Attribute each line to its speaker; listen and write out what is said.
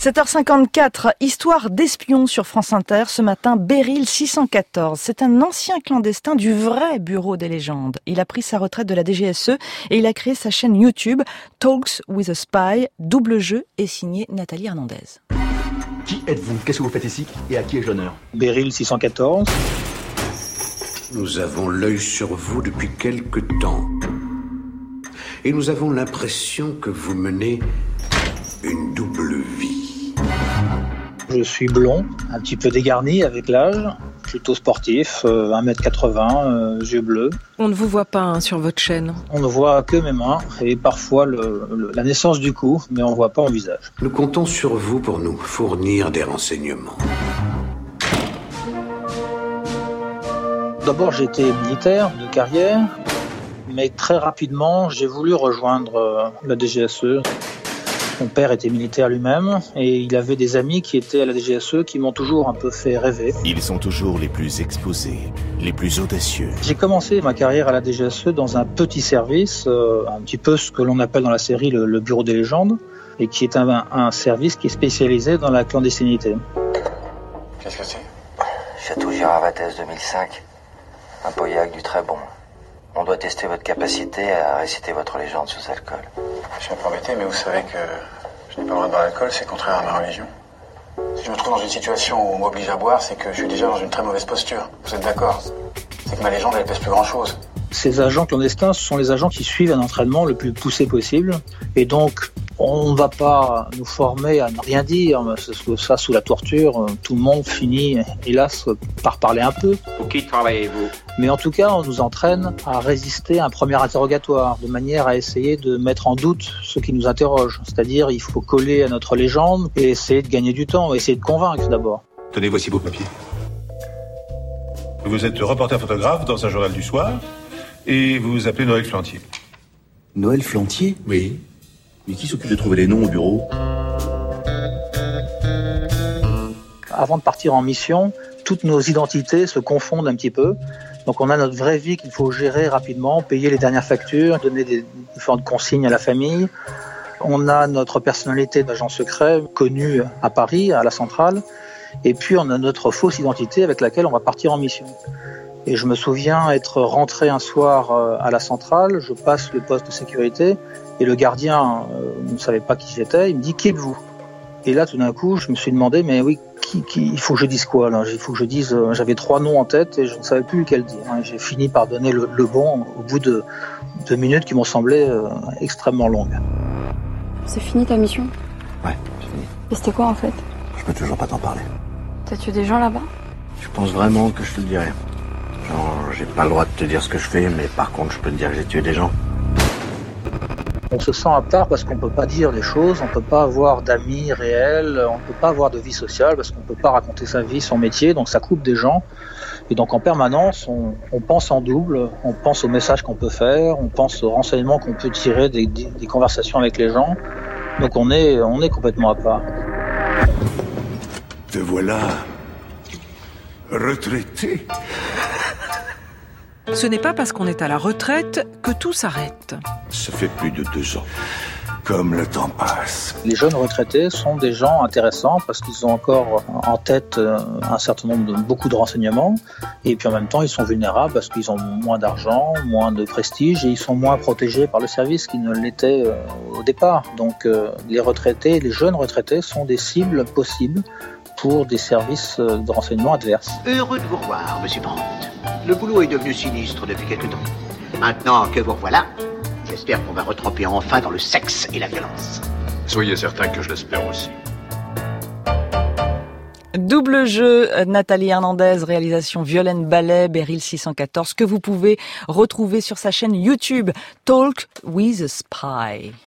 Speaker 1: 7h54, histoire d'espion sur France Inter. Ce matin, Beryl 614. C'est un ancien clandestin du vrai bureau des légendes. Il a pris sa retraite de la DGSE et il a créé sa chaîne YouTube Talks with a Spy. Double jeu est signé Nathalie Hernandez.
Speaker 2: Qui êtes-vous? Qu'est-ce que vous faites ici? Et à qui ai-je l'honneur?
Speaker 3: Beryl 614.
Speaker 4: Nous avons l'œil sur vous depuis quelque temps. Et nous avons l'impression que vous menez
Speaker 3: Je suis blond, un petit peu dégarni avec l'âge, plutôt sportif, 1m80, euh, yeux bleus.
Speaker 1: On ne vous voit pas hein, sur votre chaîne.
Speaker 3: On ne voit que mes mains et parfois le, le, la naissance du cou, mais on ne voit pas mon visage.
Speaker 4: Nous comptons sur vous pour nous fournir des renseignements.
Speaker 3: D'abord, j'étais militaire de carrière, mais très rapidement, j'ai voulu rejoindre euh, la DGSE. Mon père était militaire lui-même et il avait des amis qui étaient à la DGSE qui m'ont toujours un peu fait rêver.
Speaker 5: Ils sont toujours les plus exposés, les plus audacieux.
Speaker 3: J'ai commencé ma carrière à la DGSE dans un petit service, euh, un petit peu ce que l'on appelle dans la série le, le, Bureau des légendes, et qui est un, un, service qui est spécialisé dans la clandestinité.
Speaker 6: Qu'est-ce que c'est?
Speaker 7: Château Giravates 2005. Un pauillac du très bon. On doit tester votre capacité à réciter votre légende sous alcool.
Speaker 6: Je suis un peu embêté, mais vous savez que je n'ai pas le droit de boire l'alcool, c'est contraire à ma religion. Si je me trouve dans une situation où on m'oblige à boire, c'est que je suis déjà dans une très mauvaise posture. Vous êtes d'accord? C'est que ma légende, elle pèse plus grand-chose.
Speaker 3: Ces agents clandestins, ce sont les agents qui suivent un entraînement le plus poussé possible. Et donc, on ne va pas nous former à ne rien dire, parce que ça, sous la torture, tout le monde finit, hélas, par parler un peu.
Speaker 8: Pour qui travaillez-vous?
Speaker 3: Mais en tout cas, on nous entraîne à résister à un premier interrogatoire, de manière à essayer de mettre en doute ce qui nous interroge. C'est-à-dire, il faut coller à notre légende et essayer de gagner du temps, essayer de convaincre d'abord.
Speaker 9: Tenez, voici vos papiers. Vous êtes reporter photographe dans un journal du soir et vous vous appelez Noël Flantier.
Speaker 2: Noël Flantier?
Speaker 9: Oui.
Speaker 2: Mais qui s'occupe de trouver les noms au bureau
Speaker 3: Avant de partir en mission, toutes nos identités se confondent un petit peu. Donc on a notre vraie vie qu'il faut gérer rapidement, payer les dernières factures, donner des différentes consignes à la famille. On a notre personnalité d'agent secret connue à Paris, à la centrale. Et puis on a notre fausse identité avec laquelle on va partir en mission. Et je me souviens être rentré un soir à la centrale, je passe le poste de sécurité et le gardien euh, ne savait pas qui j'étais, il me dit qui êtes-vous? Et là tout d'un coup je me suis demandé mais oui qui, qui, il faut que je dise quoi là? Il faut que je dise euh, j'avais trois noms en tête et je ne savais plus lequel dire. J'ai fini par donner le, le, bon au bout de deux minutes qui m'ont semblé euh, extrêmement longues.
Speaker 10: C'est fini ta mission?
Speaker 2: Ouais, c'est fini.
Speaker 10: Et c'était quoi en fait?
Speaker 2: Je peux toujours pas t'en parler.
Speaker 10: T'as tué des gens là-bas?
Speaker 2: Je pense vraiment que je te le dirai. Genre, j'ai pas le droit de te dire ce que je fais, mais par contre, je peux te dire que j'ai tué des gens.
Speaker 3: On se sent à part parce qu'on peut pas dire les choses, on peut pas avoir d'amis réels, on peut pas avoir de vie sociale parce qu'on peut pas raconter sa vie, son métier, donc ça coupe des gens. Et donc en permanence, on, on pense en double, on pense aux messages qu'on peut faire, on pense aux renseignements qu'on peut tirer des, des, des, conversations avec les gens. Donc on est, on est complètement à part.
Speaker 4: Te voilà retraité.
Speaker 1: Ce n'est pas parce qu'on est à la retraite que tout s'arrête.
Speaker 4: Ça fait plus de deux ans. Comme le temps passe.
Speaker 3: Les jeunes retraités sont des gens intéressants parce qu'ils ont encore en tête un certain nombre de beaucoup de renseignements et puis en même temps ils sont vulnérables parce qu'ils ont moins d'argent, moins de prestige et ils sont moins protégés par le service qu'ils ne l'étaient au départ. Donc les retraités, les jeunes retraités sont des cibles possibles pour des services de renseignement adverses.
Speaker 11: Heureux de vous revoir, Monsieur Brandt. Le boulot est devenu sinistre depuis quelque temps. Maintenant que vous revoilà, j'espère qu'on va retremper enfin dans le sexe et la violence.
Speaker 12: Soyez certain que je l'espère aussi.
Speaker 1: Double jeu, Nathalie Hernandez, réalisation Violaine Ballet, Beryl 614, que vous pouvez retrouver sur sa chaîne YouTube Talk with a Spy.